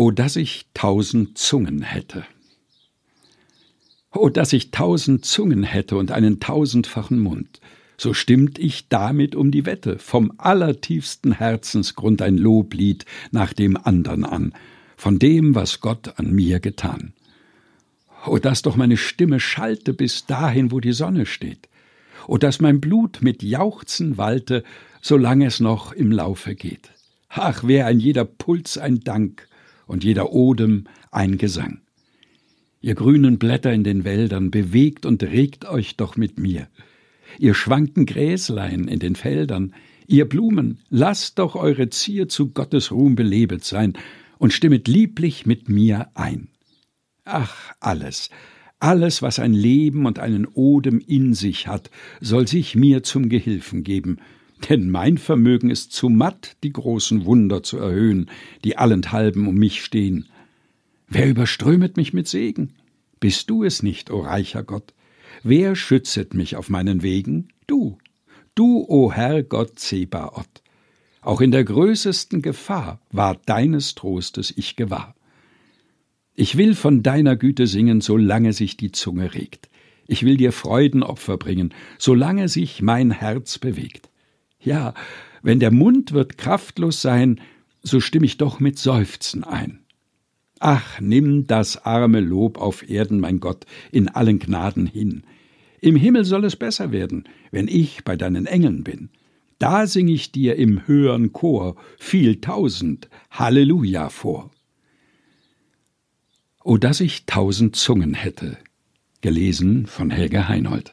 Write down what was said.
O dass ich tausend Zungen hätte. O dass ich tausend Zungen hätte und einen tausendfachen Mund, so stimmt ich damit um die Wette, vom allertiefsten Herzensgrund ein Loblied nach dem andern an, von dem, was Gott an mir getan. O dass doch meine Stimme schallte bis dahin, wo die Sonne steht, o dass mein Blut mit Jauchzen wallte, solang es noch im Laufe geht. Ach, wär ein jeder Puls ein Dank und jeder Odem ein Gesang. Ihr grünen Blätter in den Wäldern, bewegt und regt euch doch mit mir. Ihr schwanken Gräslein in den Feldern, ihr Blumen, lasst doch eure Zier zu Gottes Ruhm belebet sein und stimmet lieblich mit mir ein. Ach, alles, alles, was ein Leben und einen Odem in sich hat, soll sich mir zum Gehilfen geben, denn mein Vermögen ist zu matt, die großen Wunder zu erhöhen, die allenthalben um mich stehen. Wer überströmet mich mit Segen? Bist du es nicht, o reicher Gott? Wer schützet mich auf meinen Wegen? Du, du, o Herr Gott Zebaoth. Auch in der größesten Gefahr war deines Trostes ich gewahr. Ich will von deiner Güte singen, solange sich die Zunge regt. Ich will dir Freudenopfer bringen, solange sich mein Herz bewegt. Ja, wenn der Mund wird kraftlos sein, so stimm ich doch mit Seufzen ein. Ach, nimm das arme Lob auf Erden, mein Gott, in allen Gnaden hin. Im Himmel soll es besser werden, wenn ich bei deinen Engeln bin. Da sing ich dir im höheren Chor viel tausend Halleluja vor. O dass ich tausend Zungen hätte. Gelesen von Helge Heinold.